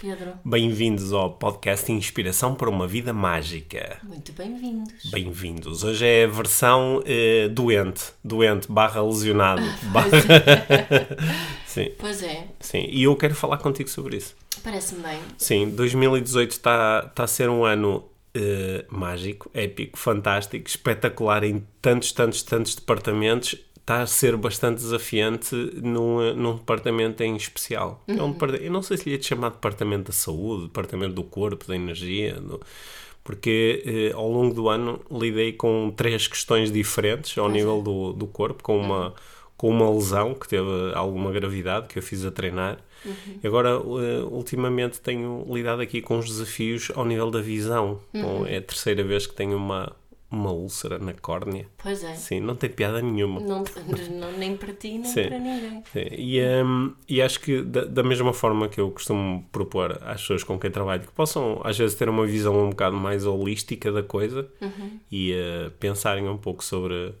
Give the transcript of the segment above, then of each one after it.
Pedro. Bem-vindos ao podcast Inspiração para uma Vida Mágica. Muito bem-vindos. Bem-vindos. Hoje é a versão eh, doente, doente barra lesionado. barra- sim, Pois é, sim. E eu quero falar contigo sobre isso. parece-me bem. Sim, 2018 está tá a ser um ano eh, mágico, épico, fantástico, espetacular em tantos, tantos, tantos departamentos. Está a ser bastante desafiante num, num departamento em especial. É um departa- eu não sei se lhe é de chamar departamento da saúde, departamento do corpo, da energia, do- porque eh, ao longo do ano lidei com três questões diferentes ao nível do, do corpo, com uma, com uma lesão que teve alguma gravidade que eu fiz a treinar. E agora, eh, ultimamente, tenho lidado aqui com os desafios ao nível da visão. Bom, é a terceira vez que tenho uma, uma úlcera na córnea. Pois é. Sim, não tem piada nenhuma. Não, não- nem para ti, nem Sim. para ninguém. Sim, E, hum, e acho que da, da mesma forma que eu costumo propor às pessoas com quem trabalho que possam às vezes ter uma visão um bocado mais holística da coisa e eh, pensarem um pouco sobre,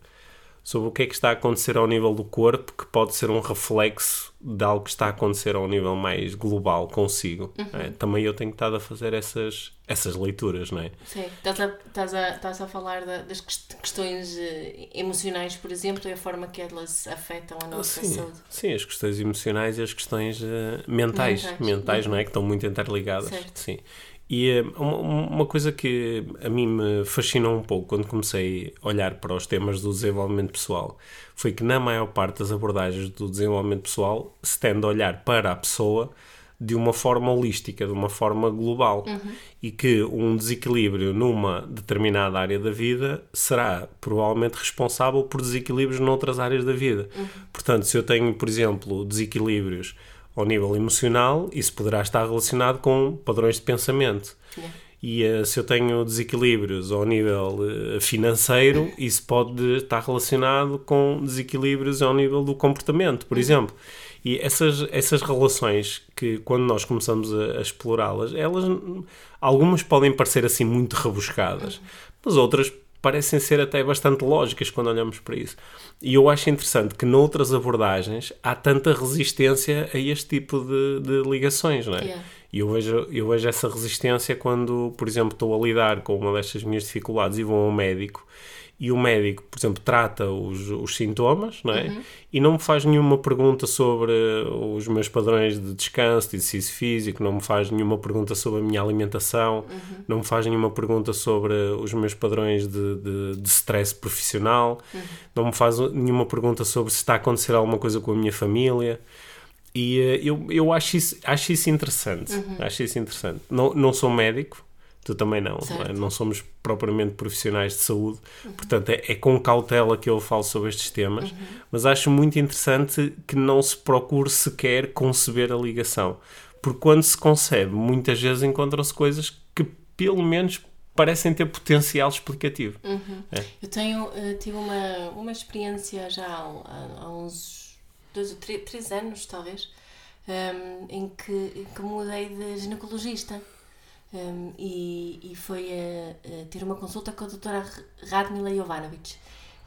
sobre o que é que está a acontecer ao nível do corpo que pode ser um reflexo de algo que está a acontecer ao nível mais global consigo. não é? Também eu tenho estado a fazer essas, essas leituras, não é? Sim. Estás a, estás a, estás a falar da- das quest- questões eh, emocionais, por exemplo, e a forma que elas afetam a nossa Sim, saúde. sim, as questões emocionais e as questões eh, mentais, Mentais. mentais, não é? Que estão muito interligadas. Certo. Sim. E eh, uma, uma coisa que a mim me fascinou um pouco quando comecei a olhar para os temas do desenvolvimento pessoal foi que, na maior parte das abordagens do desenvolvimento pessoal, se tende a olhar para a pessoa de uma forma holística, de uma forma global. E que um desequilíbrio numa determinada área da vida será provavelmente responsável por desequilíbrios noutras áreas da vida. Portanto, se eu tenho, por exemplo, desequilíbrios ao nível emocional, isso poderá estar relacionado com padrões de pensamento. Yeah. E eh, se eu tenho desequilíbrios ao nível eh, financeiro, isso pode estar relacionado com desequilíbrios ao nível do comportamento, por exemplo. E essas, essas relações que, quando nós começamos a, a explorá-las, elas, algumas podem parecer assim muito rebuscadas, mas outras parecem ser até bastante lógicas quando olhamos para isso. E eu acho interessante que noutras abordagens há tanta resistência a este tipo de, de ligações, não é? Yeah. E eu vejo, eu vejo essa resistência quando, por exemplo, estou a lidar com uma destas minhas dificuldades e vou ao médico e o médico, por exemplo, trata os, os sintomas não é? e não me faz nenhuma pergunta sobre os meus padrões de descanso, de exercício físico, não me faz nenhuma pergunta sobre a minha alimentação, não me faz nenhuma pergunta sobre os meus padrões de, de, de stress profissional, não me faz nenhuma pergunta sobre se está a acontecer alguma coisa com a minha família. E eh, eu, eu acho, isso, acho isso interessante. Acho isso interessante. Não, não sou médico, tu também não. Não, é? Não somos propriamente profissionais de saúde, portanto é, é com cautela que eu falo sobre estes temas, mas acho muito interessante que não se procure sequer conceber a ligação. Porque quando se concebe, muitas vezes encontram-se coisas que pelo menos parecem ter potencial explicativo. É. Eu tenho, eh, tive uma, uma experiência já há, há- uns dois ou três, três anos, talvez, ehm, em, que, em que mudei de ginecologista. Ehm, e, e foi a, a ter uma consulta com a doutora Radmila Jovanovic,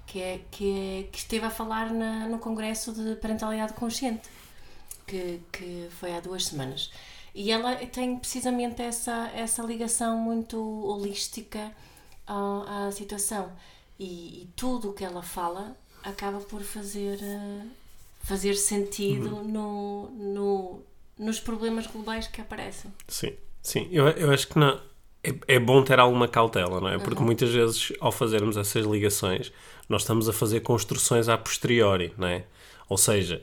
que, é, que, é- que esteve a falar na, no Congresso de Parentalidade Consciente, que, que foi há duas semanas. E ela tem precisamente essa, essa ligação muito holística à, à situação. E, e tudo o que ela fala acaba por fazer, eh, fazer sentido no, no, nos problemas globais que aparecem. Sim, sim. Eu, eu acho que não, é, é bom ter alguma cautela, não é? Porque muitas vezes, ao fazermos essas ligações, nós estamos a fazer construções a posteriori, não é? Ou seja,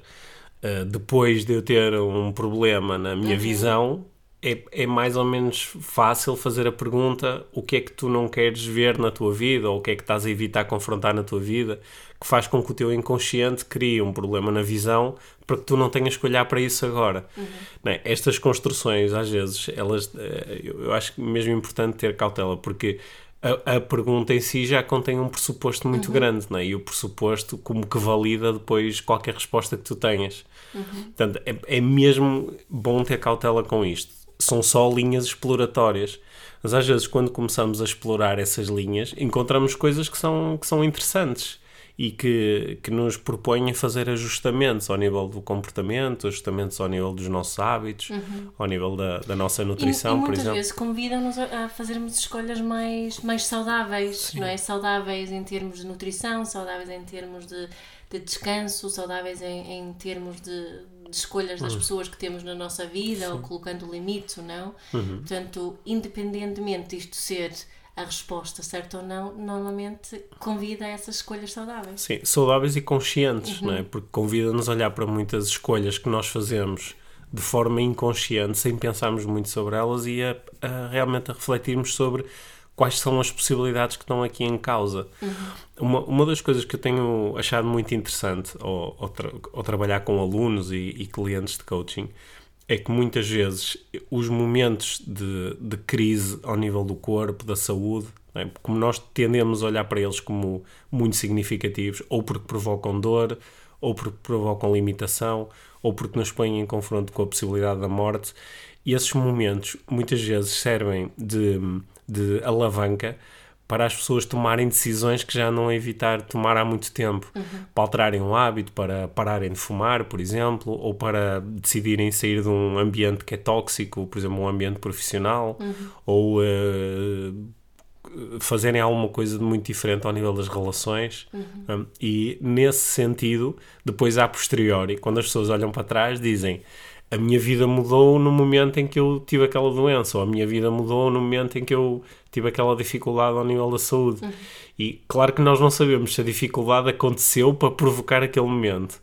eh, depois de eu ter um problema na minha visão, é, é mais ou menos fácil fazer a pergunta o que é que tu não queres ver na tua vida ou o que é que estás a evitar confrontar na tua vida que faz com que o teu inconsciente crie um problema na visão para que tu não tenhas que olhar para isso agora. Uhum. É? Estas construções, às vezes, elas, eh, eu acho mesmo importante ter cautela, porque a, a, pergunta em si já contém um pressuposto muito uhum. grande, não é? e o pressuposto como que valida depois qualquer resposta que tu tenhas. Uhum. Portanto, é, é mesmo bom ter cautela com isto. São só linhas exploratórias. Mas às vezes, quando começamos a explorar essas linhas, encontramos coisas que são, que são interessantes e que, que nos propõem a fazer ajustamentos ao nível do comportamento, ajustamentos ao nível dos nossos hábitos, uhum. ao nível da, da nossa nutrição, e, e por exemplo. muitas vezes convidam-nos a, fazermos escolhas mais, mais saudáveis, Sim. não é? Saudáveis em termos de nutrição, saudáveis em termos de, de descanso, saudáveis em, em termos de escolhas das uhum. pessoas que temos na nossa vida Sim. ou colocando limites ou não. Uhum. Portanto, independentemente disto ser a resposta, certa ou não, normalmente convida a essas escolhas saudáveis. Sim, saudáveis e conscientes, uhum. não é? Porque convida-nos a olhar para muitas escolhas que nós fazemos de forma inconsciente, sem pensarmos muito sobre elas e a, a realmente a refletirmos sobre quais são as possibilidades que estão aqui em causa. Uhum. Uma, uma das coisas que eu tenho achado muito interessante ao, ao, tra ao trabalhar com alunos e, e clientes de coaching é que muitas vezes os momentos de, de crise ao nível do corpo, da saúde, é? como nós tendemos a olhar para eles como muito significativos, ou porque provocam dor, ou porque provocam limitação, ou porque nos põem em confronto com a possibilidade da morte, e esses momentos muitas vezes servem de, de alavanca para as pessoas tomarem decisões que já não evitar tomar há muito tempo, uhum. para alterarem um hábito, para pararem de fumar, por exemplo, ou para decidirem sair de um ambiente que é tóxico, por exemplo, um ambiente profissional, uhum. ou uh, fazerem alguma coisa de muito diferente ao nível das relações. Uhum. Um, e nesse sentido, depois a posteriori, quando as pessoas olham para trás, dizem a minha vida mudou no momento em que eu tive aquela doença, ou a minha vida mudou no momento em que eu tive aquela dificuldade ao nível da saúde. Uhum. E claro que nós não sabemos se a dificuldade aconteceu para provocar aquele momento,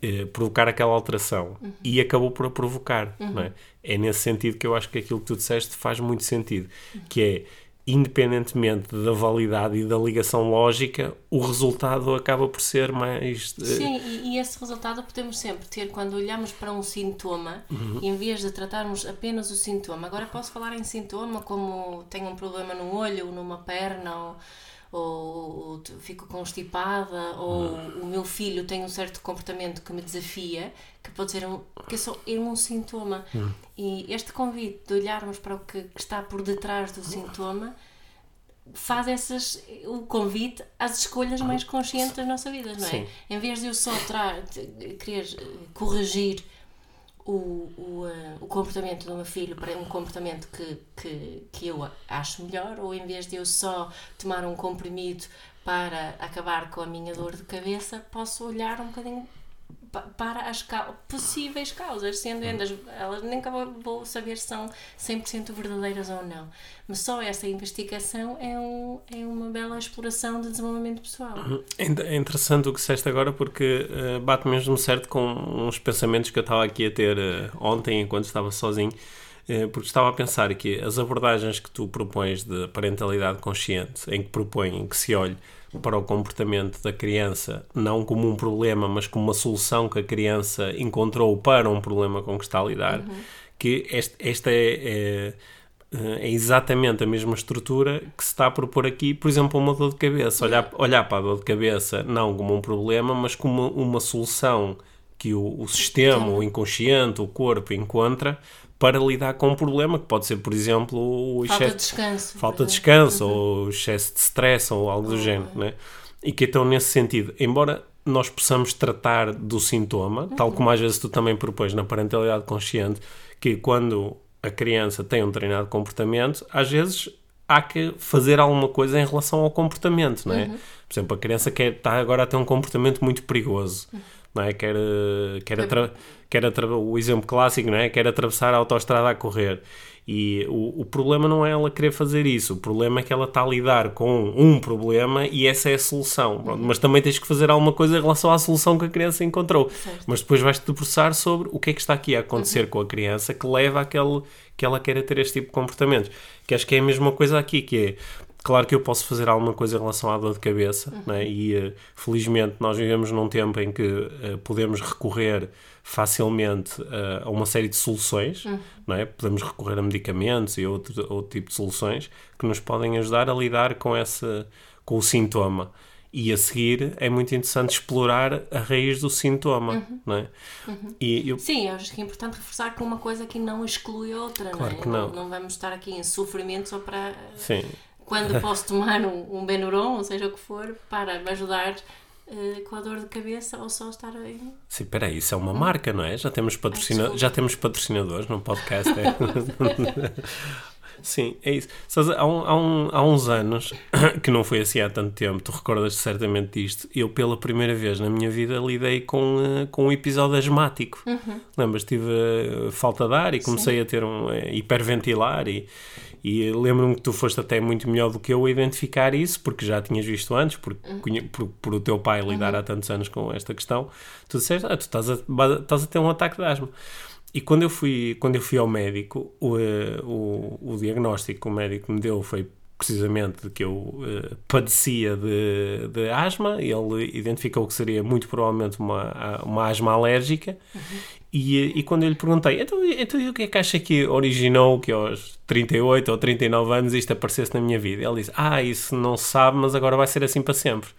eh, provocar aquela alteração, uhum. e acabou por a provocar. Uhum. É? é? nesse sentido que eu acho que aquilo que tu disseste faz muito sentido, que é independentemente da validade e da ligação lógica, o resultado acaba por ser mais. Uh... Sim, e, e, esse resultado podemos sempre ter quando olhamos para um sintoma, uhum. em vez de tratarmos apenas o sintoma. Agora posso falar em sintoma como tenho um problema no olho, numa perna, ou, ou fico constipada, ou uhum. o meu filho tem um certo comportamento que me desafia, que pode ser um, que é só é um sintoma. Uhum. E este convite de olharmos para o que está por detrás do sintoma faz essas, o convite às escolhas mais conscientes da nossa vida, não é? Sim. Em vez de eu só querer corrigir o, o, uh, o comportamento do meu filho para um comportamento que, que, que eu acho melhor, ou em vez de eu só tomar um comprimido para acabar com a minha dor de cabeça, posso olhar um bocadinho para as possíveis causas, sendo elas, elas nunca vou saber se são 100% verdadeiras ou não. Mas só essa investigação é, um, é uma bela exploração de desenvolvimento pessoal. Uhum. É interessante o que disseste agora porque uh, bate mesmo certo com uns pensamentos que eu estava aqui a ter uh, ontem enquanto estava sozinho uh, porque estava a pensar que as abordagens que tu propões de parentalidade consciente, em que propõem que se olhe para o comportamento da criança, não como um problema, mas como uma solução que a criança encontrou para um problema com que está a lidar, uhum. que este, esta é, é, é, exatamente a mesma estrutura que se está a propor aqui, por exemplo, uma dor de cabeça. Olhar, olhar para a dor de cabeça não como um problema, mas como uma, uma solução que o, o sistema, o inconsciente, o corpo encontra para lidar com um problema que pode ser, por exemplo, o falta excesso, de descanso, falta de descanso uhum. ou excesso de stress ou algo uhum. do género, né? E que então nesse sentido, embora nós possamos tratar do sintoma, uhum. tal como às vezes tu também propões na parentalidade consciente, que quando a criança tem um determinado comportamento, às vezes há que fazer alguma coisa em relação ao comportamento, não é? Uhum. Por exemplo, a criança quer, está agora a ter um comportamento muito perigoso. Uhum não é? Quer, eh, quer, atra, quer atra, o exemplo clássico, não é? Quer atravessar a autoestrada a correr. E o, o problema não é ela querer fazer isso, o problema é que ela está a lidar com um problema e essa é a solução. Pronto, mas também tens que fazer alguma coisa em relação à solução que a criança encontrou. Certo. Mas depois vais-te debruçar sobre o que é que está aqui a acontecer com a criança que leva àquele que ela queira ter este tipo de comportamentos. Que acho que é a mesma coisa aqui, que é Claro que eu posso fazer alguma coisa em relação à dor de cabeça, né? e uh, felizmente nós vivemos num tempo em que uh, podemos recorrer facilmente uh, a uma série de soluções, Uhum. não é? podemos recorrer a medicamentos e outro, outro tipo de soluções que nos podem ajudar a lidar com, esse, com o sintoma. E a seguir é muito interessante explorar a raiz do sintoma. Uhum. Não é? E eu Sim, eu acho que é importante reforçar que uma coisa aqui não exclui outra, Claro não é? que não. não vamos estar aqui em sofrimento só para Sim, quando posso tomar um, um Benuron, ou seja o que for, para me ajudar eh, com a dor de cabeça ou só estar em... Sim, peraí, isso é uma marca, não é? Já temos, patrocina... desculpa. já temos patrocinadores no podcast. É? Sim, é isso. Sabes, há, um- há um- há uns anos, que não foi assim há tanto tempo, tu recordas certamente disto, eu pela primeira vez na minha vida lidei com, eh, com um episódio asmático. Lembras? Tive eh, falta de ar e comecei a ter um eh, hiperventilar e, e lembro-me que tu foste até muito melhor do que eu a identificar isso, porque já tinhas visto antes, por, conhe- por, por o teu pai lidar há tantos anos com esta questão. Tu disseste, ah, tu estás a, estás a ter um ataque de asma. E quando eu fui, quando eu fui ao médico, o, eh, o, o diagnóstico que o médico me deu foi precisamente que eu eh, padecia de, de asma. Ele identificou que seria muito provavelmente uma, uma asma alérgica. E, eh, e quando eu lhe perguntei, então, então e o que é que acha que originou que aos 38 ou 39 anos isto aparecesse na minha vida? Ele disse, ah, isso não sabe, mas agora vai ser assim para sempre.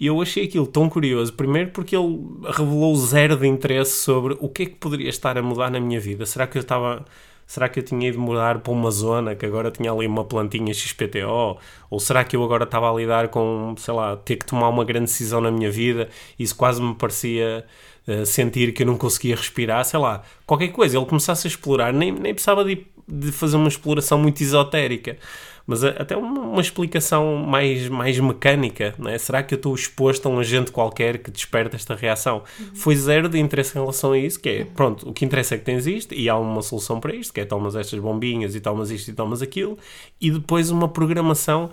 E eu achei aquilo tão curioso, primeiro porque ele revelou zero de interesse sobre o que é que poderia estar a mudar na minha vida. Será que eu estava. Será que eu tinha ido mudar para uma zona que agora tinha ali uma plantinha XPTO? Ou será que eu agora estava a lidar com, sei lá, ter que tomar uma grande decisão na minha vida? Isso quase me parecia eh, sentir que eu não conseguia respirar, sei lá, qualquer coisa. Ele começasse a explorar, nem, nem precisava de, de fazer uma exploração muito esotérica, mas até uma, explicação mais, mais mecânica, não é? Será que eu estou exposto a um agente qualquer que desperta esta reação? Foi zero de interesse em relação a isso, que é, pronto, o que interessa é que tens isto e há uma solução para isto, que é tomas estas bombinhas e tomas isto e tomas aquilo, e depois uma programação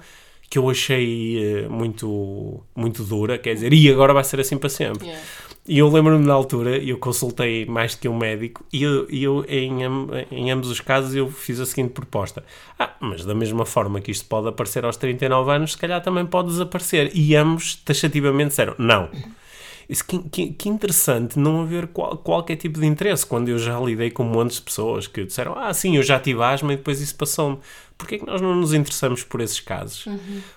que eu achei eh, muito, muito dura, quer dizer, e agora vai ser assim para sempre. Yeah. E eu lembro-me na altura, eu consultei mais do que um médico e eu, eu em, em ambos os casos eu fiz a seguinte proposta. Ah, mas da mesma forma que isto pode aparecer aos 39 anos, se calhar também pode desaparecer. E ambos taxativamente disseram, não. Isso, que, que- que interessante não haver qual- qualquer tipo de interesse quando eu já lidei com montes de pessoas que disseram, ah, sim, eu já tive asma e depois isso passou-me. Porquê é que nós não nos interessamos por esses casos?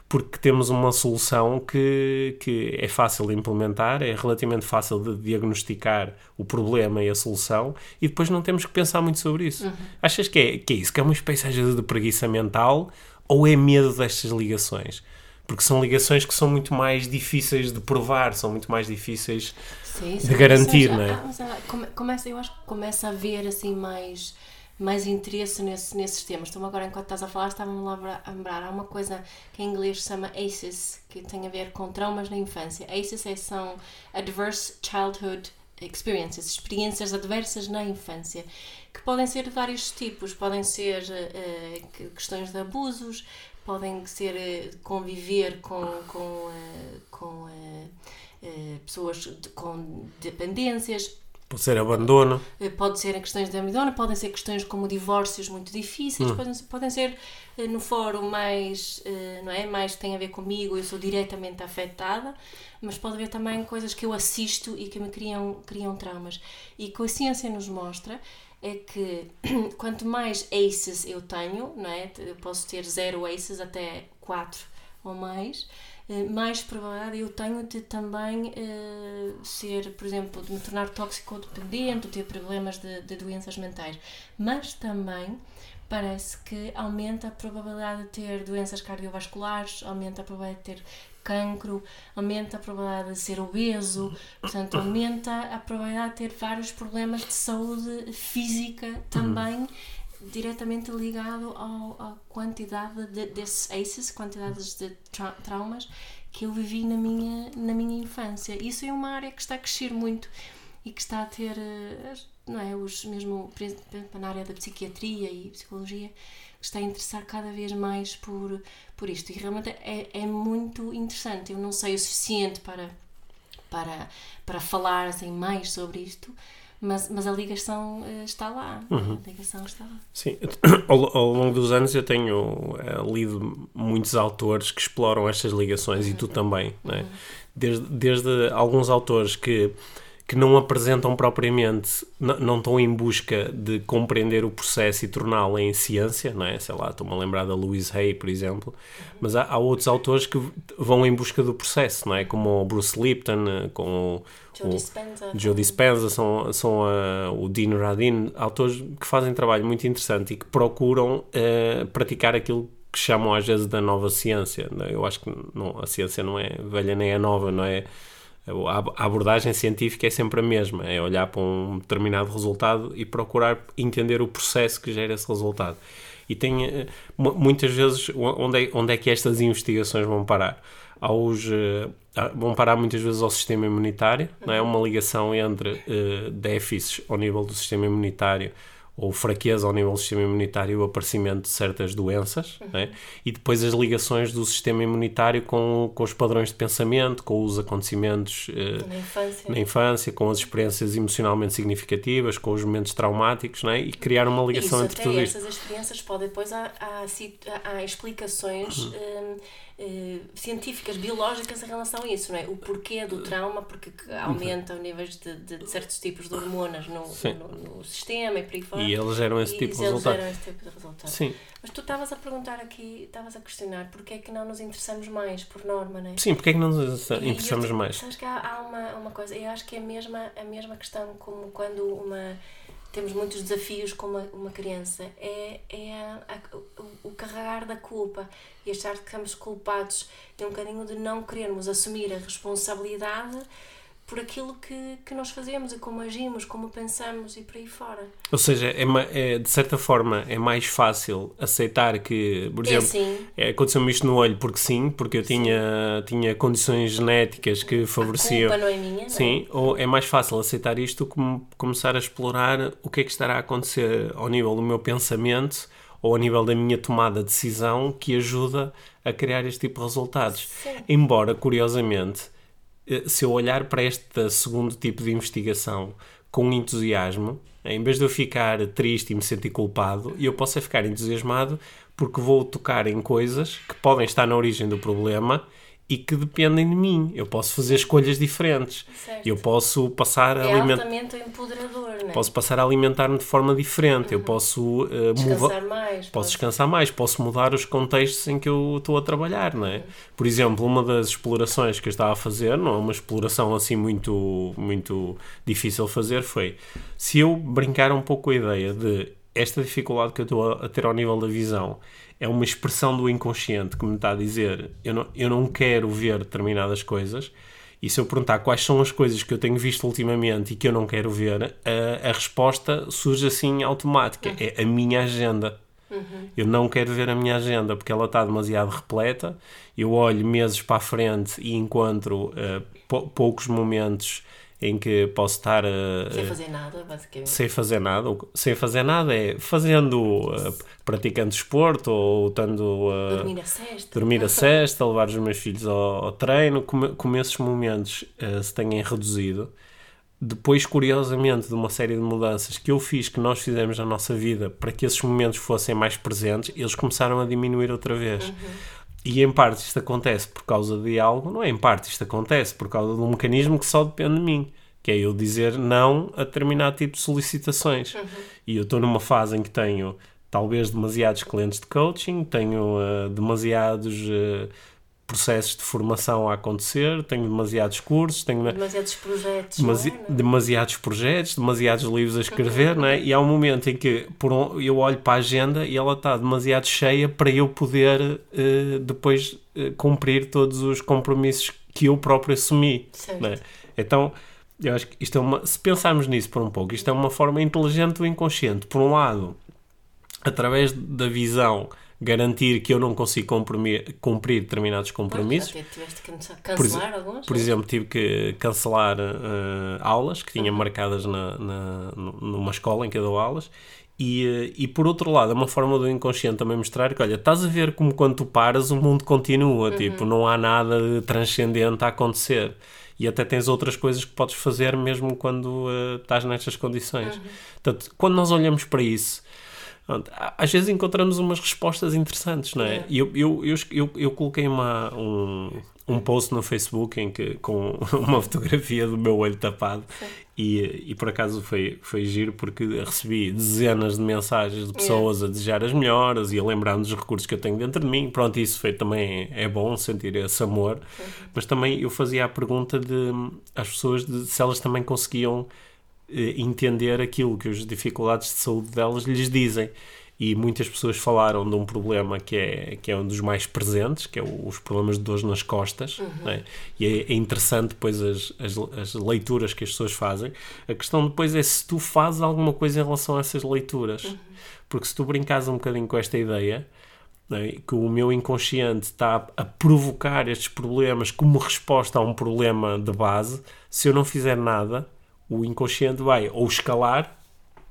Porque temos uma solução que, que é fácil de implementar, é relativamente fácil de diagnosticar o problema e a solução e depois não temos que pensar muito sobre isso. Achas que é, que é isso? Que é uma espécie de preguiça mental ou é medo destas ligações? Porque são ligações que são muito mais difíceis de provar, são muito mais difíceis Sim, de garantir, não é? come- começa, eu acho que começa a haver assim mais, mais interesse nesse, nesses temas. Estou agora, enquanto estás a falar, estava-me a lembrar-. Há uma coisa que em inglês se chama ACEs, que tem a ver com traumas na infância. ACEs é- são Adverse Childhood Experiences, experiências adversas na infância, que podem ser de vários tipos. Podem ser que- questões de abusos, podem ser eh, conviver com, com, eh, com pessoas com dependências, Pode ser abandono. eh, pode ser em questões de amidona, podem ser questões como divórcios muito difíceis, podem, ser- podem ser eh, no fórum mais, eh, não é, mais tem a ver comigo, eu sou diretamente afetada, mas pode haver também coisas que eu assisto e que me criam, criam traumas. E que a ciência nos mostra é que quanto mais ACEs eu tenho, não é, eu posso ter zero ACEs até 4 ou mais, mais probabilidade eu tenho de também eh, ser, por exemplo, de me tornar tóxico-dependente, ter problemas de, de doenças mentais. Mas também parece que aumenta a probabilidade de ter doenças cardiovasculares, aumenta a probabilidade de ter cancro, aumenta a probabilidade de ser obeso, portanto, aumenta a probabilidade de ter vários problemas de saúde física também diretamente ligado ao, à quantidade de, desses ACEs, quantidades de tra- traumas que eu vivi na minha, na minha infância. Isso é uma área que está a crescer muito e que está a ter, eh, não é, os mesmo, na área da psiquiatria e psicologia, que está a interessar cada vez mais por, por isto. E realmente é, é muito interessante. Eu não sei o suficiente para, para, para falar assim, mais sobre isto, mas, mas a ligação uh, está lá. Uhum. A ligação está lá. Sim, ao, ao, longo dos anos eu tenho uh, lido muitos autores que exploram estas ligações e tu uhum. também, né? desde, desde alguns autores que que não apresentam propriamente, não, estão em busca de compreender o processo e torná-lo em ciência, não é? Sei lá, estou-me a lembrar da Louise Hay, por exemplo, mas há, há, outros autores que vão em busca do processo, não é? Como o Bruce Lipton, com o Joe Dispenza, Joe Dispenza são, são uh, o Dean Radin, autores que fazem trabalho muito interessante e que procuram uh, praticar aquilo que chamam às vezes da nova ciência. É? Eu acho que não, a ciência não é velha nem é nova, não é? A abordagem científica é sempre a mesma, é olhar para um determinado resultado e procurar entender o processo que gera esse resultado. E tem eh, muitas vezes onde é, onde é que estas investigações vão parar? Aos, eh, vão parar muitas vezes ao sistema imunitário, não é? Uma ligação entre uh, déficits ao nível do sistema imunitário ou fraqueza ao nível do sistema imunitário o aparecimento de certas doenças, uhum. né? e depois as ligações do sistema imunitário com, com os padrões de pensamento, com os acontecimentos uh, na, infância. na, infância. com as experiências emocionalmente significativas, com os momentos traumáticos, né? e criar uma ligação isso, entre tudo isto. Essas experiências podem depois há, há, há explicações. Uhum. Um, eh, científicas, biológicas em relação a isso, não é? O porquê do trauma, porque aumenta o nível de, de, de, certos tipos de hormonas no, no, no, sistema e por aí fora. E eles geram esse tipo de. Geram esse tipo de resultado. Sim. Mas tu estavas a perguntar aqui, estavas a questionar porque é que não nos interessamos mais, por norma, não é? Sim, porque é que não nos interessamos eu, mais? Sabes que há, há, uma, uma coisa, eu acho que é a mesma, a mesma questão como quando uma temos muitos desafios com uma, uma criança, é, é a, a, o, o, carregar da culpa e achar que estamos culpados e um bocadinho de não querermos assumir a responsabilidade por aquilo que, que nós fazemos e como agimos, como pensamos e por aí fora. Ou seja, é, é de certa forma é mais fácil aceitar que, por é exemplo, assim. é, aconteceu-me isto no olho porque sim, porque eu tinha, tinha condições genéticas que favoreciam. A culpa não é minha, não Sim, é? ou é mais fácil aceitar isto como começar a explorar o que é que estará a acontecer ao nível do meu pensamento ou ao nível da minha tomada de decisão que ajuda a criar este tipo de resultados. Sim. Embora, curiosamente, se eu olhar para este segundo tipo de investigação com entusiasmo, em vez de eu ficar triste e me sentir culpado, eu posso é ficar entusiasmado porque vou tocar em coisas que podem estar na origem do problema e que dependem de mim. Eu posso fazer escolhas diferentes. Certo. Eu posso passar é a alimentar. é? Posso passar a alimentar-me de forma diferente. Uhum. Eu posso uh, descansar mais. Posso, posso descansar mais. Posso mudar os contextos em que eu estou a trabalhar, não é? Uhum. Por exemplo, uma das explorações que eu estava a fazer, não é uma exploração assim muito, muito difícil de fazer, foi se eu brincar um pouco com a ideia de esta dificuldade que eu estou a ter ao nível da visão é uma expressão do inconsciente que me está a dizer eu não, eu não quero ver determinadas coisas. E se eu perguntar quais são as coisas que eu tenho visto ultimamente e que eu não quero ver, a, a resposta surge assim automática: uhum. é a minha agenda. Uhum. Eu não quero ver a minha agenda porque ela está demasiado repleta. Eu olho meses para a frente e encontro uh, poucos momentos em que posso estar sem fazer nada, basicamente. Sem fazer nada, sem fazer nada é fazendo, uh, praticando desporto ou estando uh, dormir a sexta, dormir a sexta levar os meus filhos ao, ao treino, como, como esses momentos uh, se têm reduzido. Depois, curiosamente, de uma série de mudanças que eu fiz, que nós fizemos na nossa vida, para que esses momentos fossem mais presentes, eles começaram a diminuir outra vez. Uhum. E em parte isto acontece por causa de algo, não é em parte, isto acontece por causa de um mecanismo que só depende de mim, que é eu dizer não a determinado tipo de solicitações. Uhum. E eu estou numa fase em que tenho talvez demasiados clientes de coaching, tenho uh, demasiados uh, processos de formação a acontecer, tenho demasiados cursos, tenho demasiados projetos, demasi é? demasiados projetos, demasiados livros a escrever, não é? E há um momento em que por um, eu olho para a agenda e ela está demasiado cheia para eu poder uh, depois uh, cumprir todos os compromissos que eu próprio assumi. É? Então, eu acho que isto é uma. Se pensarmos nisso por um pouco, isto é uma forma inteligente do inconsciente. Por um lado, através da visão garantir que eu não consigo cumprir, cumprir determinados compromissos. Pois, tiveste que cancelar alguns? Por exemplo, tive que cancelar uh, aulas que tinha uhum. marcadas na, na, numa escola em que eu dou aulas e, eh, e por outro lado, é uma forma do inconsciente também mostrar que, olha, estás a ver como quando tu paras o mundo continua, uhum. tipo, não há nada de transcendente a acontecer. E até tens outras coisas que podes fazer mesmo quando uh, estás nestas condições. Uhum. Portanto, quando nós olhamos para isso, às vezes encontramos umas respostas interessantes, não é? E eu, eu, eu, eu, coloquei uma, um, um post no Facebook em que, com uma fotografia do meu olho tapado e, e por acaso foi, foi giro porque recebi dezenas de mensagens de pessoas a desejar as melhoras e a lembrar dos recursos que eu tenho dentro de mim. Pronto, isso foi também é bom sentir esse amor, uhum. mas também eu fazia a pergunta de às pessoas de, se elas também conseguiam entender aquilo que as dificuldades de saúde delas lhes dizem e muitas pessoas falaram de um problema que é, que é um dos mais presentes, que é os problemas de dores nas costas, uhum. né? e é, é, interessante depois as, as, as, leituras que as pessoas fazem. A questão depois é se tu fazes alguma coisa em relação a essas leituras, uhum. porque se tu brincas um bocadinho com esta ideia, né? que o meu inconsciente está a provocar estes problemas como resposta a um problema de base, se eu não fizer nada, o inconsciente vai ou escalar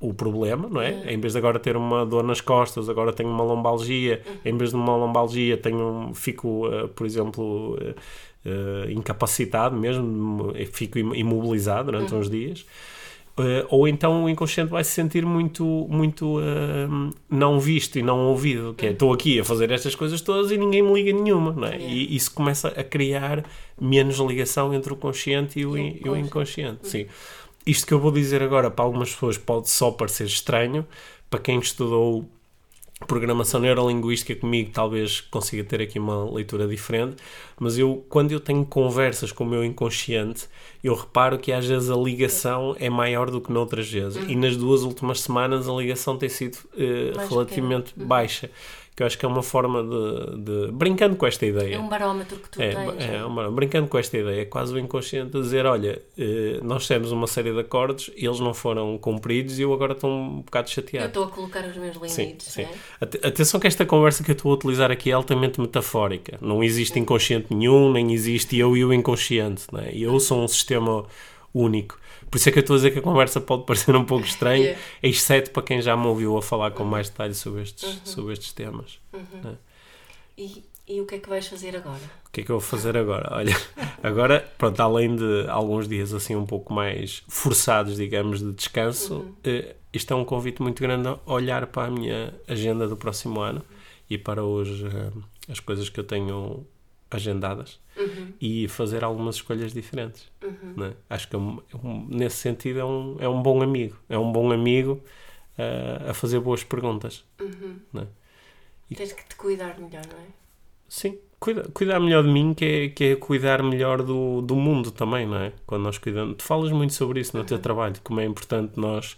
o problema, não é? Uhum. Em vez de agora ter uma dor nas costas, agora tenho uma lombalgia. Uhum. Em vez de uma lombalgia, tenho, fico, uh, por exemplo, uh, uh, incapacitado mesmo, fico imobilizado durante uhum. uns dias. ou então o inconsciente vai se sentir muito, muito não visto e não ouvido, que é estou aqui a fazer estas coisas todas e ninguém me liga nenhuma, não é? E isso começa a criar menos ligação entre o consciente e o, e o inconsciente, sim isto que eu vou dizer agora para algumas pessoas pode só parecer estranho, para quem estudou programação neurolinguística comigo talvez consiga ter aqui uma leitura diferente, mas eu quando eu tenho conversas com o meu inconsciente, eu reparo que às vezes a ligação é maior do que noutras vezes. Uhum. E nas duas últimas semanas a ligação tem sido uh, relativamente uhum. baixa que eu acho que é uma forma de, de, brincando com esta ideia. É um barómetro que tu é, tens. É, é um brincando com esta ideia, é quase o inconsciente de dizer, olha, eh, nós temos uma série de acordos, eles não foram cumpridos e eu agora estou um bocado chateado. Eu estou a colocar os meus limites. Sim, sim. É? Atenção que esta conversa que eu estou a utilizar aqui é altamente metafórica. Não existe inconsciente nenhum, nem existe eu e o inconsciente. Não é? Eu sou um sistema único. Por isso é que eu estou a dizer que a conversa pode parecer um pouco estranha, yeah. exceto para quem já me ouviu a falar com mais detalhes sobre estes, uhum. sobre estes temas. Uhum. Né? E, e o que é que vais fazer agora? O que é que eu vou fazer agora? Olha, agora, pronto, além de alguns dias assim um pouco mais forçados, digamos, de descanso, uhum. eh, isto é um convite muito grande a olhar para a minha agenda do próximo ano e para os, eh, as coisas que eu tenho agendadas uhum. e fazer algumas escolhas diferentes. Uhum. Né? Acho que é um, é um, nesse sentido é um, é um bom amigo. É um bom amigo uh, a fazer boas perguntas. Uhum. Né? E, Tens que te cuidar melhor, não é? Sim, cuida, cuidar melhor de mim, que é, que é cuidar melhor do, do mundo também, não é? Quando nós cuidamos. Tu falas muito sobre isso no teu uhum. trabalho, como é importante nós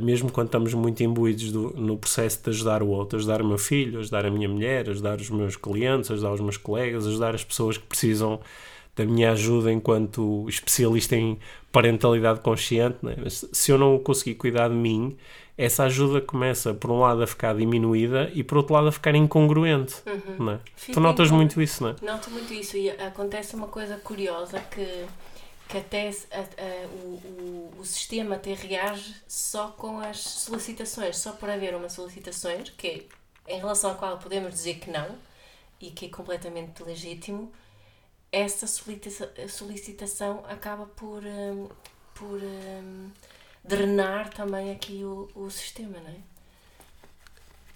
mesmo quando estamos muito imbuídos do, no processo de ajudar o outro, ajudar o meu filho, ajudar a minha mulher, ajudar os meus clientes, ajudar os meus colegas, ajudar as pessoas que precisam da minha ajuda enquanto especialista em parentalidade consciente. Né? Mas se eu não conseguir cuidar de mim, essa ajuda começa, por um lado, a ficar diminuída e, por outro lado, a ficar incongruente. Uhum. Né? Tu notas muito isso, não é? Noto muito isso e acontece uma coisa curiosa que que até a, a, o, o, sistema até reage só com as solicitações, só por haver uma solicitação, que é, em relação à qual podemos dizer que não, e que é completamente legítimo, essa solicitação acaba por, um, por um, drenar também aqui o, o sistema, não é?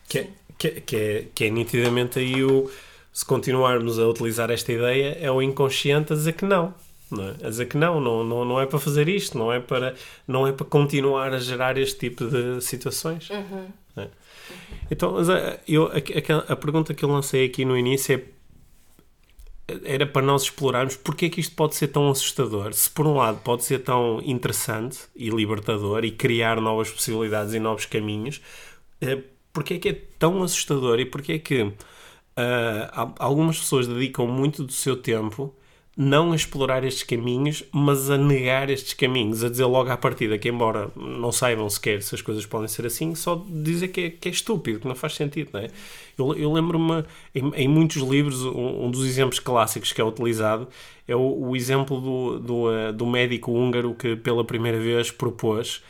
Que, é, que, é, que, é, que é nitidamente aí o. Se continuarmos a utilizar esta ideia, é o inconsciente a dizer que não é? A dizer que não, não, não, não é para fazer isto, não é para, não é para continuar a gerar este tipo de situações. Uhum. É? Então, eu, a, a, pergunta que eu lancei aqui no início é era para nós explorarmos porque é que isto pode ser tão assustador. Se por um lado pode ser tão interessante e libertador e criar novas possibilidades e novos caminhos, eh, porque é que é tão assustador e porque é que uh, algumas pessoas dedicam muito do seu tempo não a explorar estes caminhos, mas a negar estes caminhos, a dizer logo à partida que, embora não saibam sequer se as coisas podem ser assim, só dizer que é, que é estúpido, que não faz sentido, não é? Eu, eu lembro-me, em, em, muitos livros, um, um, dos exemplos clássicos que é utilizado é o, o exemplo do, do, uh, do, médico húngaro que pela primeira vez propôs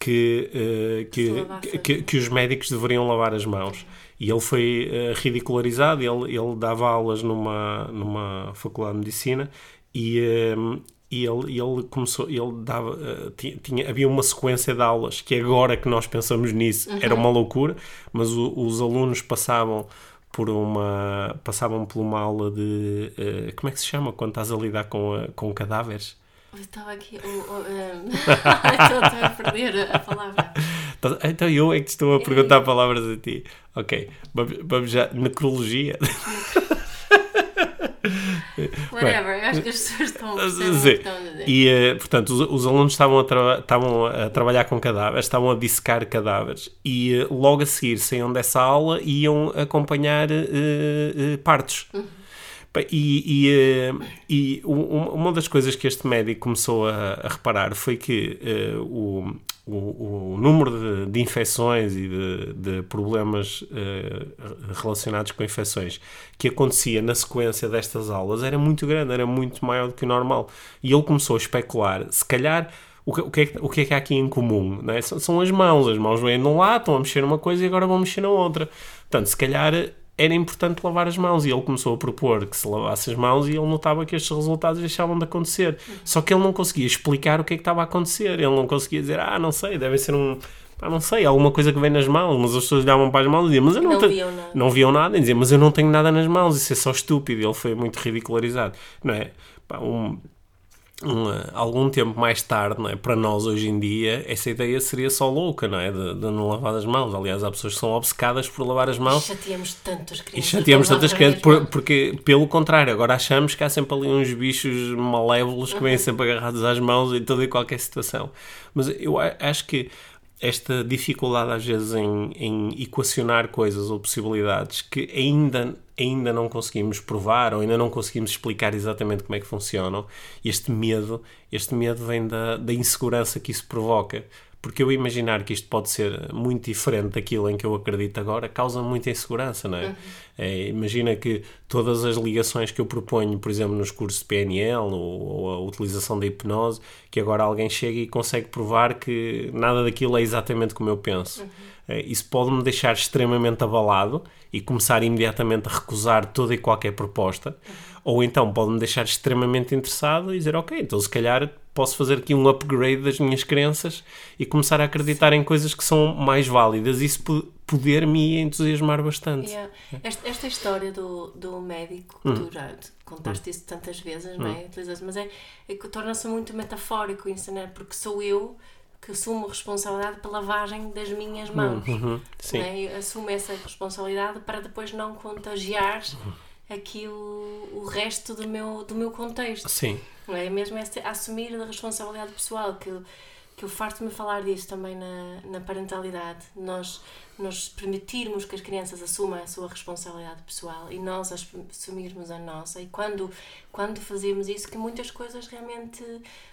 que, uh, que, que, que, os médicos deveriam lavar as mãos. E ele foi uh, ridicularizado, ele, ele dava aulas numa, numa faculdade de medicina e, uh, e ele, ele começou, ele dava, uh, tinha, tinha, havia uma sequência de aulas que agora que nós pensamos nisso uhum. era uma loucura, mas o, os alunos passavam por uma passavam por uma aula de como é que se chama quando estás a lidar com, com cadáveres? estava aqui. Um, estou a perder a palavra. Então eu é que estou a perguntar palavras a ti. Ok, vamos já. Necrologia. Whatever, Bem, acho que as pessoas estão a dizer. E, uh, portanto, os, os, alunos estavam a, estavam a trabalhar com cadáveres, estavam a dissecar cadáveres e uh, logo a seguir saíam dessa aula e iam acompanhar uh, partos. Uhum. E, e, e, uma das coisas que este médico começou a, a reparar foi que o, o, o, número de, de infecções e de, de problemas uh, relacionados com infecções que acontecia na sequência destas aulas era muito grande, era muito maior do que o normal. E ele começou a especular, se calhar. O que, o, que é, o que é que há aqui em comum? Não é? são, são as mãos. As mãos vêm num lado, estão a mexer numa coisa e agora vão mexer na outra. Portanto, se calhar era importante lavar as mãos e ele começou a propor que se lavasse as mãos e ele notava que estes resultados deixavam de acontecer. Só que ele não conseguia explicar o que é que estava a acontecer. Ele não conseguia dizer, ah, não sei, deve ser um. Ah, não sei, alguma coisa que vem nas mãos, mas as pessoas olhavam para as mãos e diziam, mas eu não, não viam nada. Não viam nada, e diziam, mas eu não tenho nada nas mãos, isso é só estúpido. Ele foi muito ridicularizado, não é? Pá, um, algum tempo mais tarde, não é? para nós hoje em dia, essa ideia seria só louca, não é? De, de, não lavar as mãos. Aliás, há pessoas que são obcecadas por lavar as mãos. E chateamos tantas crianças. E chateamos tantas crianças, por, porque, pelo contrário, agora achamos que há sempre ali uns bichos malévolos que vêm uhum. sempre agarrados às mãos em toda e qualquer situação. Mas eu acho que esta dificuldade às vezes em, em, equacionar coisas ou possibilidades que ainda, ainda não conseguimos provar ou ainda não conseguimos explicar exatamente como é que funcionam, este medo, este medo vem da, da insegurança que isso provoca. Porque eu imaginar que isto pode ser muito diferente daquilo em que eu acredito agora causa muita insegurança, não é? Uhum. é imagina que todas as ligações que eu proponho, por exemplo, nos cursos de PNL ou, ou, a utilização da hipnose, que agora alguém chega e consegue provar que nada daquilo é exatamente como eu penso. Uhum. É, isso pode-me deixar extremamente abalado e começar imediatamente a recusar toda e qualquer proposta, uhum. ou então pode-me deixar extremamente interessado e dizer, ok, então se calhar posso fazer aqui um upgrade das minhas crenças e começar a acreditar em coisas que são mais válidas. Isso poder me entusiasmar bastante. Yeah. Esta, esta, história do, do médico, que hum. tu já contaste hum. isso tantas vezes, não é? Hum. Mas é, é que torna-se muito metafórico isso, não é? Porque sou eu que assumo responsabilidade pela lavagem das minhas hum, mãos. Uhum. Sim. É? Assumo essa responsabilidade para depois não contagiar uhum. Aqui o, o resto do meu, do meu contexto. Sim. Não é mesmo esse, assumir a responsabilidade pessoal, que, que eu farto-me falar disso também na, na parentalidade. Nós, nós permitirmos que as crianças assumam a sua responsabilidade pessoal e nós assumirmos a nossa. E quando, quando fazemos isso, que muitas coisas realmente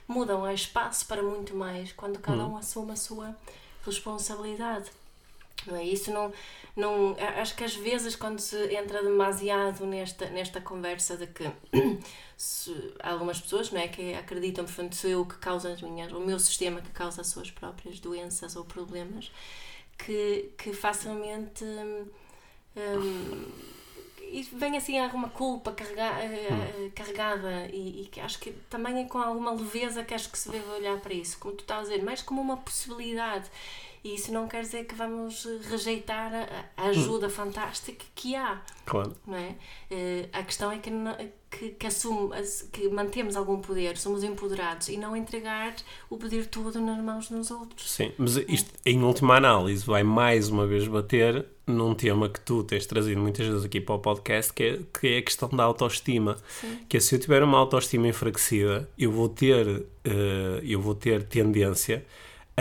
mudam. Há espaço para muito mais quando cada hum. um assume a sua responsabilidade. Não é? Isso não, não. Acho que às vezes, quando se entra demasiado nesta, nesta conversa de que se, algumas pessoas não é, que acreditam, portanto, sou eu que causa as minhas, o meu sistema que causa as suas próprias doenças ou problemas, que, que facilmente. Hum, e vem assim alguma culpa carrega, hum. carregada e, e, que acho que também é com alguma leveza que acho que se deve olhar para isso, como tu estás a dizer, mais como uma possibilidade e isso não quer dizer que vamos rejeitar a, ajuda hum. fantástica que há. Claro. Não é? Uh, a questão é que, que, que, assume, que mantemos algum poder, somos empoderados e não entregar o poder todo nas mãos dos outros. Sim, mas isto, em última análise, vai mais uma vez bater num tema que tu tens trazido muitas vezes aqui para o podcast, que é, que é a questão da autoestima. Sim. Que é se eu tiver uma autoestima enfraquecida, eu vou ter, uh, eu vou ter tendência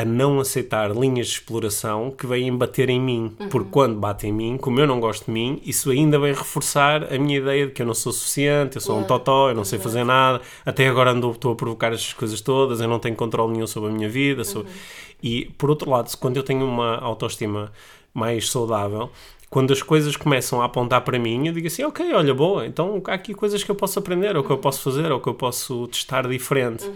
a não aceitar linhas de exploração que vêm bater em mim. Uhum. Porque quando bate em mim, como eu não gosto de mim, isso ainda vem reforçar a minha ideia de que eu não sou suficiente, eu sou um totó, eu não sei fazer nada, até agora ando, estou a provocar estas coisas todas, eu não tenho controle nenhum sobre a minha vida. sobre- E, por outro lado, quando eu tenho uma autoestima mais saudável, quando as coisas começam a apontar para mim, eu digo assim, ok, olha, boa, então há aqui coisas que eu posso aprender, ou que eu posso fazer, ou que eu posso testar diferente.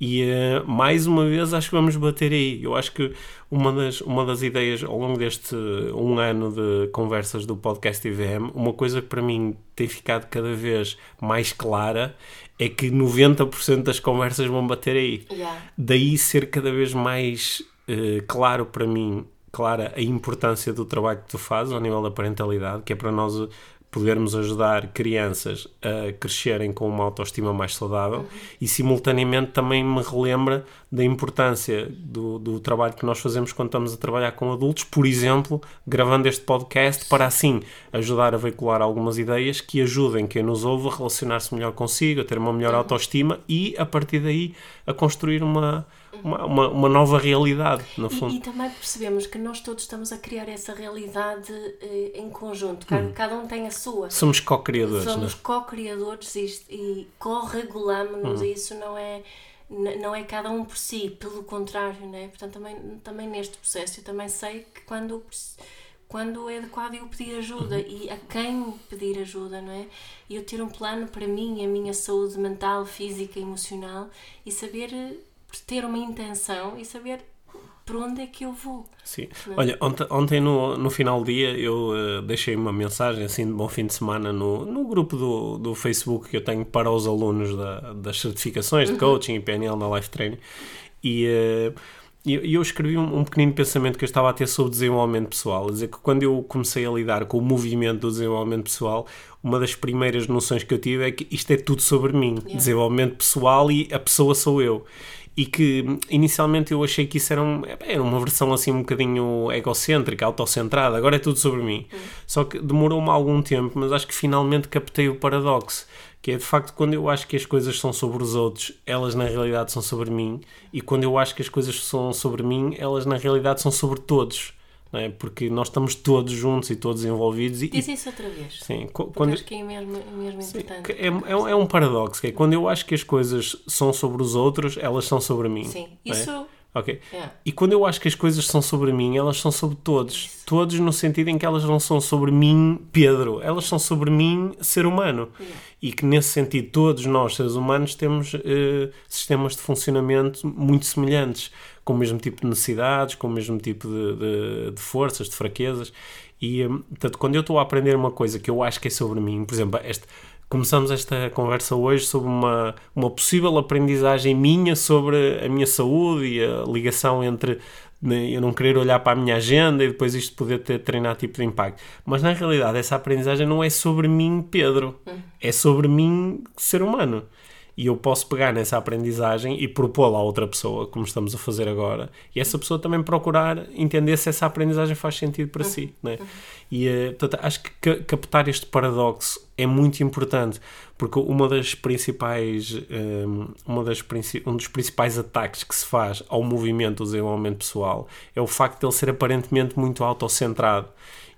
E eh, mais uma vez acho que vamos bater aí. Eu acho que uma das, uma das ideias ao longo deste um ano de conversas do podcast IVM, uma coisa que para mim tem ficado cada vez mais clara é que 90% das conversas vão bater aí Yeah. daí ser cada vez mais eh, claro para mim, clara a importância do trabalho que tu fazes ao nível da parentalidade, que é para nós podermos ajudar crianças a crescerem com uma autoestima mais saudável. E simultaneamente também me relembra da importância do, do trabalho que nós fazemos quando estamos a trabalhar com adultos, por exemplo, gravando este podcast para assim ajudar a veicular algumas ideias que ajudem quem nos ouve a relacionar-se melhor consigo, a ter uma melhor autoestima e a partir daí a construir uma, uma, uma, uma nova realidade, no fundo. E, e também percebemos que nós todos estamos a criar essa realidade eh, em conjunto. Cada, cada um tem a sua. Somos co-criadores? Somos co-criadores e, e co-regulamos e isso não é não é cada um por si, pelo contrário, né? Portanto, também, também neste processo eu também sei que quando, quando é adequado eu pedir ajuda e a quem pedir ajuda, não é? E eu ter um plano para mim, a minha saúde mental, física, emocional e saber eh, ter uma intenção e saber por onde é que eu vou. Sim. Olha, ontem, ontem no, no final do dia eu eh, deixei uma mensagem assim de bom fim de semana no, no grupo do, do Facebook que eu tenho para os alunos da- das certificações de coaching e PNL na Life Training e e eu, eu escrevi um, um pequenino pensamento que eu estava a ter sobre desenvolvimento pessoal, a dizer que quando eu comecei a lidar com o movimento do desenvolvimento pessoal, uma das primeiras noções que eu tive é que isto é tudo sobre mim, desenvolvimento pessoal e a pessoa sou eu e que inicialmente eu achei que isso era, um, era uma versão assim um bocadinho egocêntrica, autocentrada, agora é tudo sobre mim. Só que demorou-me algum tempo, mas acho que finalmente captei o paradoxo, que é de facto quando eu acho que as coisas são sobre os outros, elas na realidade são sobre mim, e quando eu acho que as coisas são sobre mim, elas na realidade são sobre todos. É? Porque nós estamos todos juntos e todos envolvidos e, Diz isso outra vez. sim, quando, acho que é mesmo, mesmo importante. que é, é, um- é um paradoxo, que é quando eu acho que as coisas são sobre os outros, elas são sobre mim. Sim, é? isso Ok. é. E quando eu acho que as coisas são sobre mim, elas são sobre todos. Todos no sentido em que elas não são sobre mim, Pedro. Elas são sobre mim, ser humano. E que nesse sentido, todos nós, seres humanos, temos eh, sistemas de funcionamento muito semelhantes, com o mesmo tipo de necessidades, com o mesmo tipo de, de- de forças, de fraquezas. E, hum, portanto, quando eu estou a aprender uma coisa que eu acho que é sobre mim, por exemplo, este, começamos esta conversa hoje sobre uma, uma possível aprendizagem minha sobre a minha saúde e a ligação entre né, eu não querer olhar para a minha agenda e depois isto poder ter treinar tipo de impacto. Mas na realidade essa aprendizagem não é sobre mim, Pedro. É sobre mim, ser humano. E eu posso pegar nessa aprendizagem e propô-la a outra pessoa, como estamos a fazer agora, e essa pessoa também procurar entender se essa aprendizagem faz sentido para si. Né? E eh, portanto, acho que ca- captar este paradoxo é muito importante, porque uma das principais, eh, uma das, um dos principais ataques que se faz ao movimento do desenvolvimento pessoal é o facto de ele ser aparentemente muito autocentrado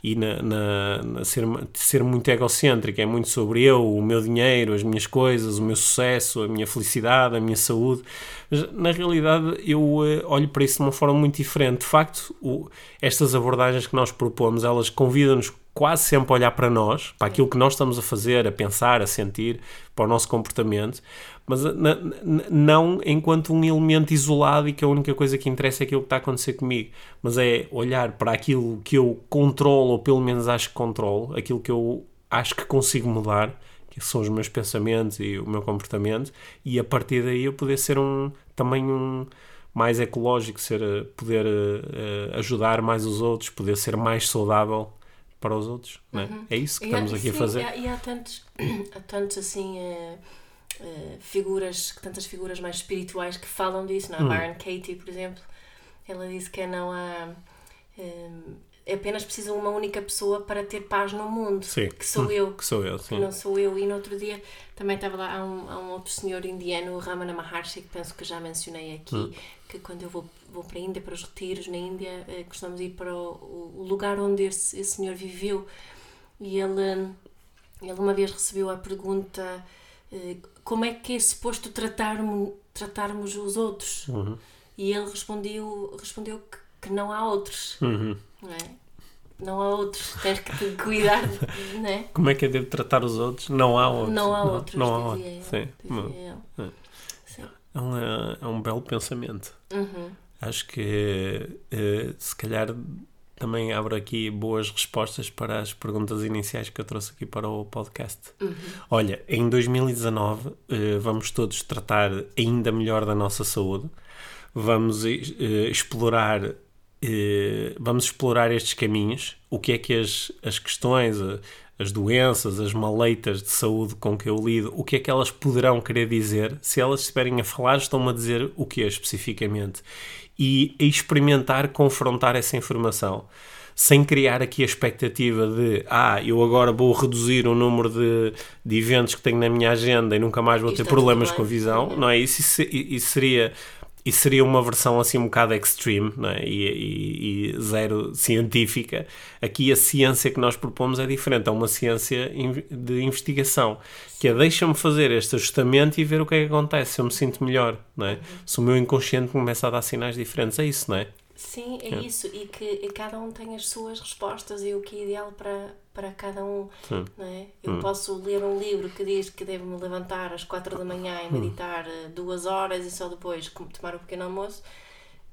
e na, na- na ser, ser muito egocêntrico, é muito sobre eu, o meu dinheiro, as minhas coisas, o meu sucesso, a minha felicidade, a minha saúde. Mas na realidade eu eh, olho para isso de uma forma muito diferente. De facto, o- estas abordagens que nós propomos, elas convidam-nos quase sempre olhar para nós, para aquilo que nós estamos a fazer, a pensar, a sentir, para o nosso comportamento, mas eh, não enquanto um elemento isolado e que a única coisa que interessa é aquilo que está a acontecer comigo, mas é olhar para aquilo que eu controlo, ou pelo menos acho que controlo, aquilo que eu acho que consigo mudar, que são os meus pensamentos e o meu comportamento, e a partir daí eu poder ser um também um mais ecológico, ser, eh, poder eh, ajudar mais os outros, poder ser mais saudável para os outros. Não é? é isso que estamos há- aqui a sim, fazer. E há, e há tantos, há tantos assim, eh, figuras, tantas figuras mais espirituais que falam disso, Hum. não é? Byron Katie, por exemplo, ela disse que não há. eh, apenas precisa uma única pessoa para ter paz no mundo, Sim. que sou eu. Que sou eu, que sim. não sou eu. E no outro dia também estava lá há um, há um outro senhor indiano, o Ramana Maharshi, que penso que já mencionei aqui, Hum. que quando eu vou, vou para a Índia, para os retiros na Índia, eh, costumamos ir para o, o lugar onde esse, esse senhor viveu. E ele, ele uma vez recebeu a pergunta eh, como é que é suposto tratarmos, tratarmos os outros? Uhum. E ele respondeu, respondeu que, que não há outros, Uhum. não é? Não há outros, tens que cuidar, não é? Como é que eu devo tratar os outros? Não há outros. Não há outros, Não, há dizia outros. ele, Sim. dizia ele. Sim. É um, é um belo pensamento. Uhum. Acho que se calhar também abro aqui boas respostas para as perguntas iniciais que eu trouxe aqui para o podcast. Uhum. Olha, em 2019 eh, vamos todos tratar ainda melhor da nossa saúde. Vamos eh, explorar vamos explorar estes caminhos, o que é que as, as questões, eh, as doenças, as maleitas de saúde com que eu lido, o que é que elas poderão querer dizer, se elas estiverem a falar, estão-me a dizer o que é especificamente. E a experimentar, confrontar essa informação. Sem criar aqui a expectativa de ah, eu agora vou reduzir o número de, de eventos que tenho na minha agenda e nunca mais vou E ter problemas com a visão, Uhum. não é? Isso, isso, isso seria isso seria uma versão assim um bocado extreme é? e, e- e zero científica. Aqui a ciência que nós propomos é diferente, é uma ciência de investigação, que é deixa-me fazer este ajustamento e ver o que é que acontece, se eu me sinto melhor, é? Se o meu inconsciente começa a dar sinais diferentes, é isso, não é? Sim, é isso. E que e cada um tem as suas respostas e o que é ideal para, para cada um. Sim. Não é? Eu posso ler um livro que diz que devo-me levantar às quatro da manhã e meditar eh, duas horas e só depois tomar o pequeno almoço.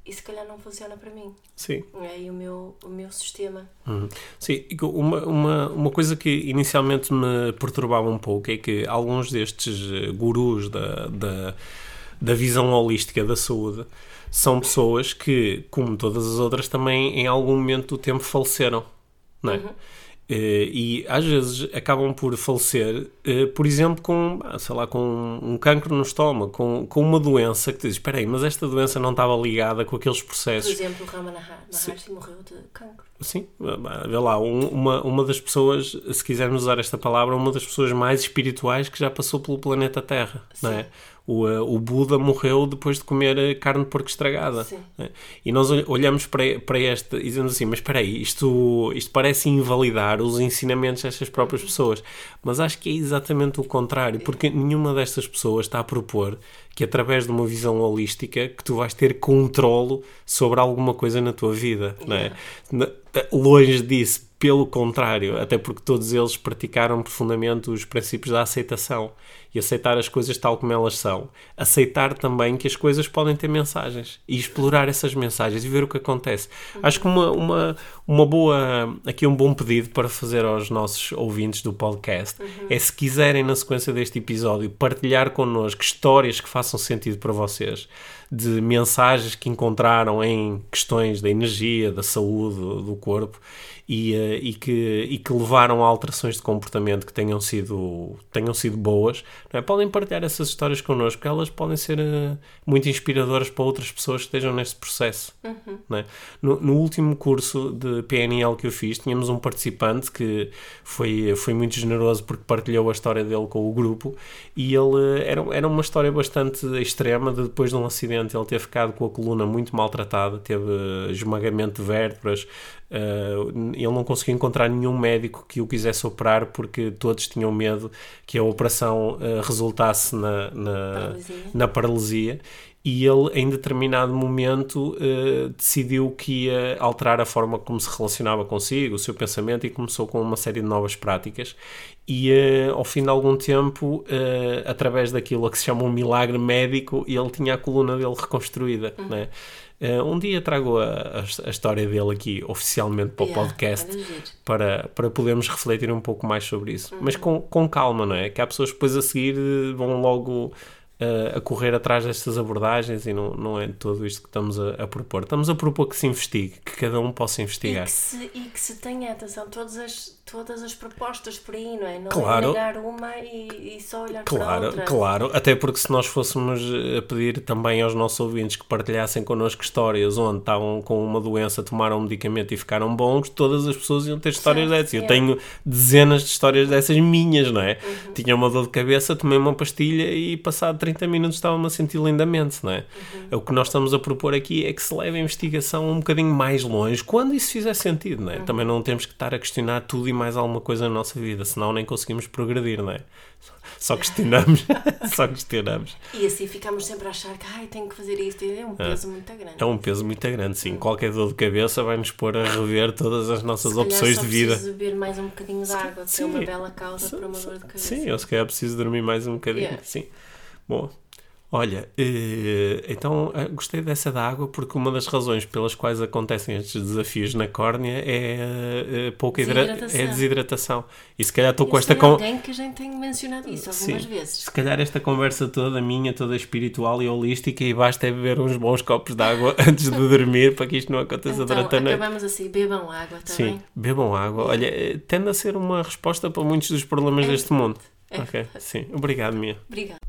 E se calhar não funciona para mim. Sim. É? E o meu, o meu sistema. Uhum. Sim, uma, uma, uma coisa que inicialmente me perturbava um pouco é que alguns destes eh, gurus da, da, da visão holística da saúde são pessoas que, como todas as outras, também em algum momento do tempo faleceram, não é? Eh, E às vezes acabam por falecer, eh, por exemplo, com, ah, sei lá, com um cancro no estômago, com, com uma doença que tu dizes, espera aí, mas esta doença não estava ligada com aqueles Por processos exemplo, o Ramana Maharshi morreu de cancro. Sim, vê lá, um- uma, uma das pessoas, se quisermos usar esta palavra, uma das pessoas mais espirituais que já passou pelo planeta Terra, não é? O, eh, o Buda morreu depois de comer eh, carne de porco estragada. Sim. né? E nós ol- olhamos para, para este e dizemos assim, mas espera aí, isto, isto parece invalidar os ensinamentos destas próprias pessoas. Mas acho que é exatamente o contrário, porque nenhuma destas pessoas está a propor que através de uma visão holística que tu vais ter controlo sobre alguma coisa na tua vida, não é? Na- Longe disso, pelo contrário, até porque todos eles praticaram profundamente os princípios da aceitação e aceitar as coisas tal como elas são. Aceitar também que as coisas podem ter mensagens e explorar essas mensagens e ver o que acontece. Acho que uma, uma, uma boa, aqui um bom pedido para fazer aos nossos ouvintes do podcast é se quiserem, na sequência deste episódio, partilhar connosco histórias que façam sentido para vocês, de mensagens que encontraram em questões da energia, da saúde, do corpo e, eh, e, que, e que levaram a alterações de comportamento que tenham sido, tenham sido boas, não é? podem partilhar essas histórias connosco, elas podem ser eh, muito inspiradoras para outras pessoas que estejam neste processo. não é? no, no último curso de PNL que eu fiz, tínhamos um participante que foi, foi muito generoso porque partilhou a história dele com o grupo e ele eh, era, era uma história bastante extrema de depois de um acidente ele ter ficado com a coluna muito maltratada, teve esmagamento de vértebras, eh, ele não conseguiu encontrar nenhum médico que o quisesse operar porque todos tinham medo que a operação eh, resultasse na, na, Paralisia. na paralisia e ele em determinado momento eh, decidiu que ia alterar a forma como se relacionava consigo, o seu pensamento e começou com uma série de novas práticas e ao fim de algum tempo através daquilo que se chama um milagre médico ele tinha a coluna dele reconstruída né? Eh, um dia trago a, a, a história dele aqui oficialmente para o Yeah, podcast para, para podermos refletir um pouco mais sobre isso. Mas com, com calma, não é? Que há pessoas que depois a seguir eh, vão logo uh, a correr atrás destas abordagens e não, não é tudo isto que estamos a, a, propor. Estamos a propor que se investigue, que cada um possa investigar. E que se, e que se tenha atenção todas as, todas as propostas por aí, não é? Não claro. é uma e, e só olhar claro, para outra. Claro, até porque se nós fôssemos a pedir também aos nossos ouvintes que partilhassem connosco histórias onde estavam com uma doença, tomaram um medicamento e ficaram bons, todas as pessoas iam ter histórias certo, dessas. Eu tenho dezenas de histórias dessas minhas, não é? Uhum. Tinha uma dor de cabeça, tomei uma pastilha e passado 30 minutos estava-me a sentir lindamente, não é? Uhum. O que nós estamos a propor aqui é que se leve a investigação um bocadinho mais longe, quando isso fizer sentido, não é? Uhum. Também não temos que estar a questionar tudo e mais alguma coisa na nossa vida, senão nem conseguimos progredir, não é? Só questionamos, só questionamos. E assim ficamos sempre a achar que ai, tenho que fazer isto, é um peso é. muito grande. É um peso muito grande, sim. Hum. Qualquer dor de cabeça vai nos pôr a rever todas as nossas se opções de vida. Se beber mais um bocadinho de água, que é uma bela causa para uma dor de cabeça. Sim, eu se calhar preciso dormir mais um bocadinho, yeah. sim. Bom, Olha, eh, então eh, gostei dessa da água porque uma das razões pelas quais acontecem estes desafios na córnea é eh, pouca desidratação. É desidratação. E se calhar estou com esta con... alguém que a gente tem mencionado isso algumas Sim. vezes. Se calhar esta conversa toda minha, toda espiritual e holística e basta é beber uns bons copos de água antes de dormir para que isto não aconteça então, durante a noite. acabamos assim, bebam água também. Sim, bebam água. Olha, tende a ser uma resposta para muitos dos problemas é deste mundo. É. Ok, sim. Obrigado, Mia. Obrigado.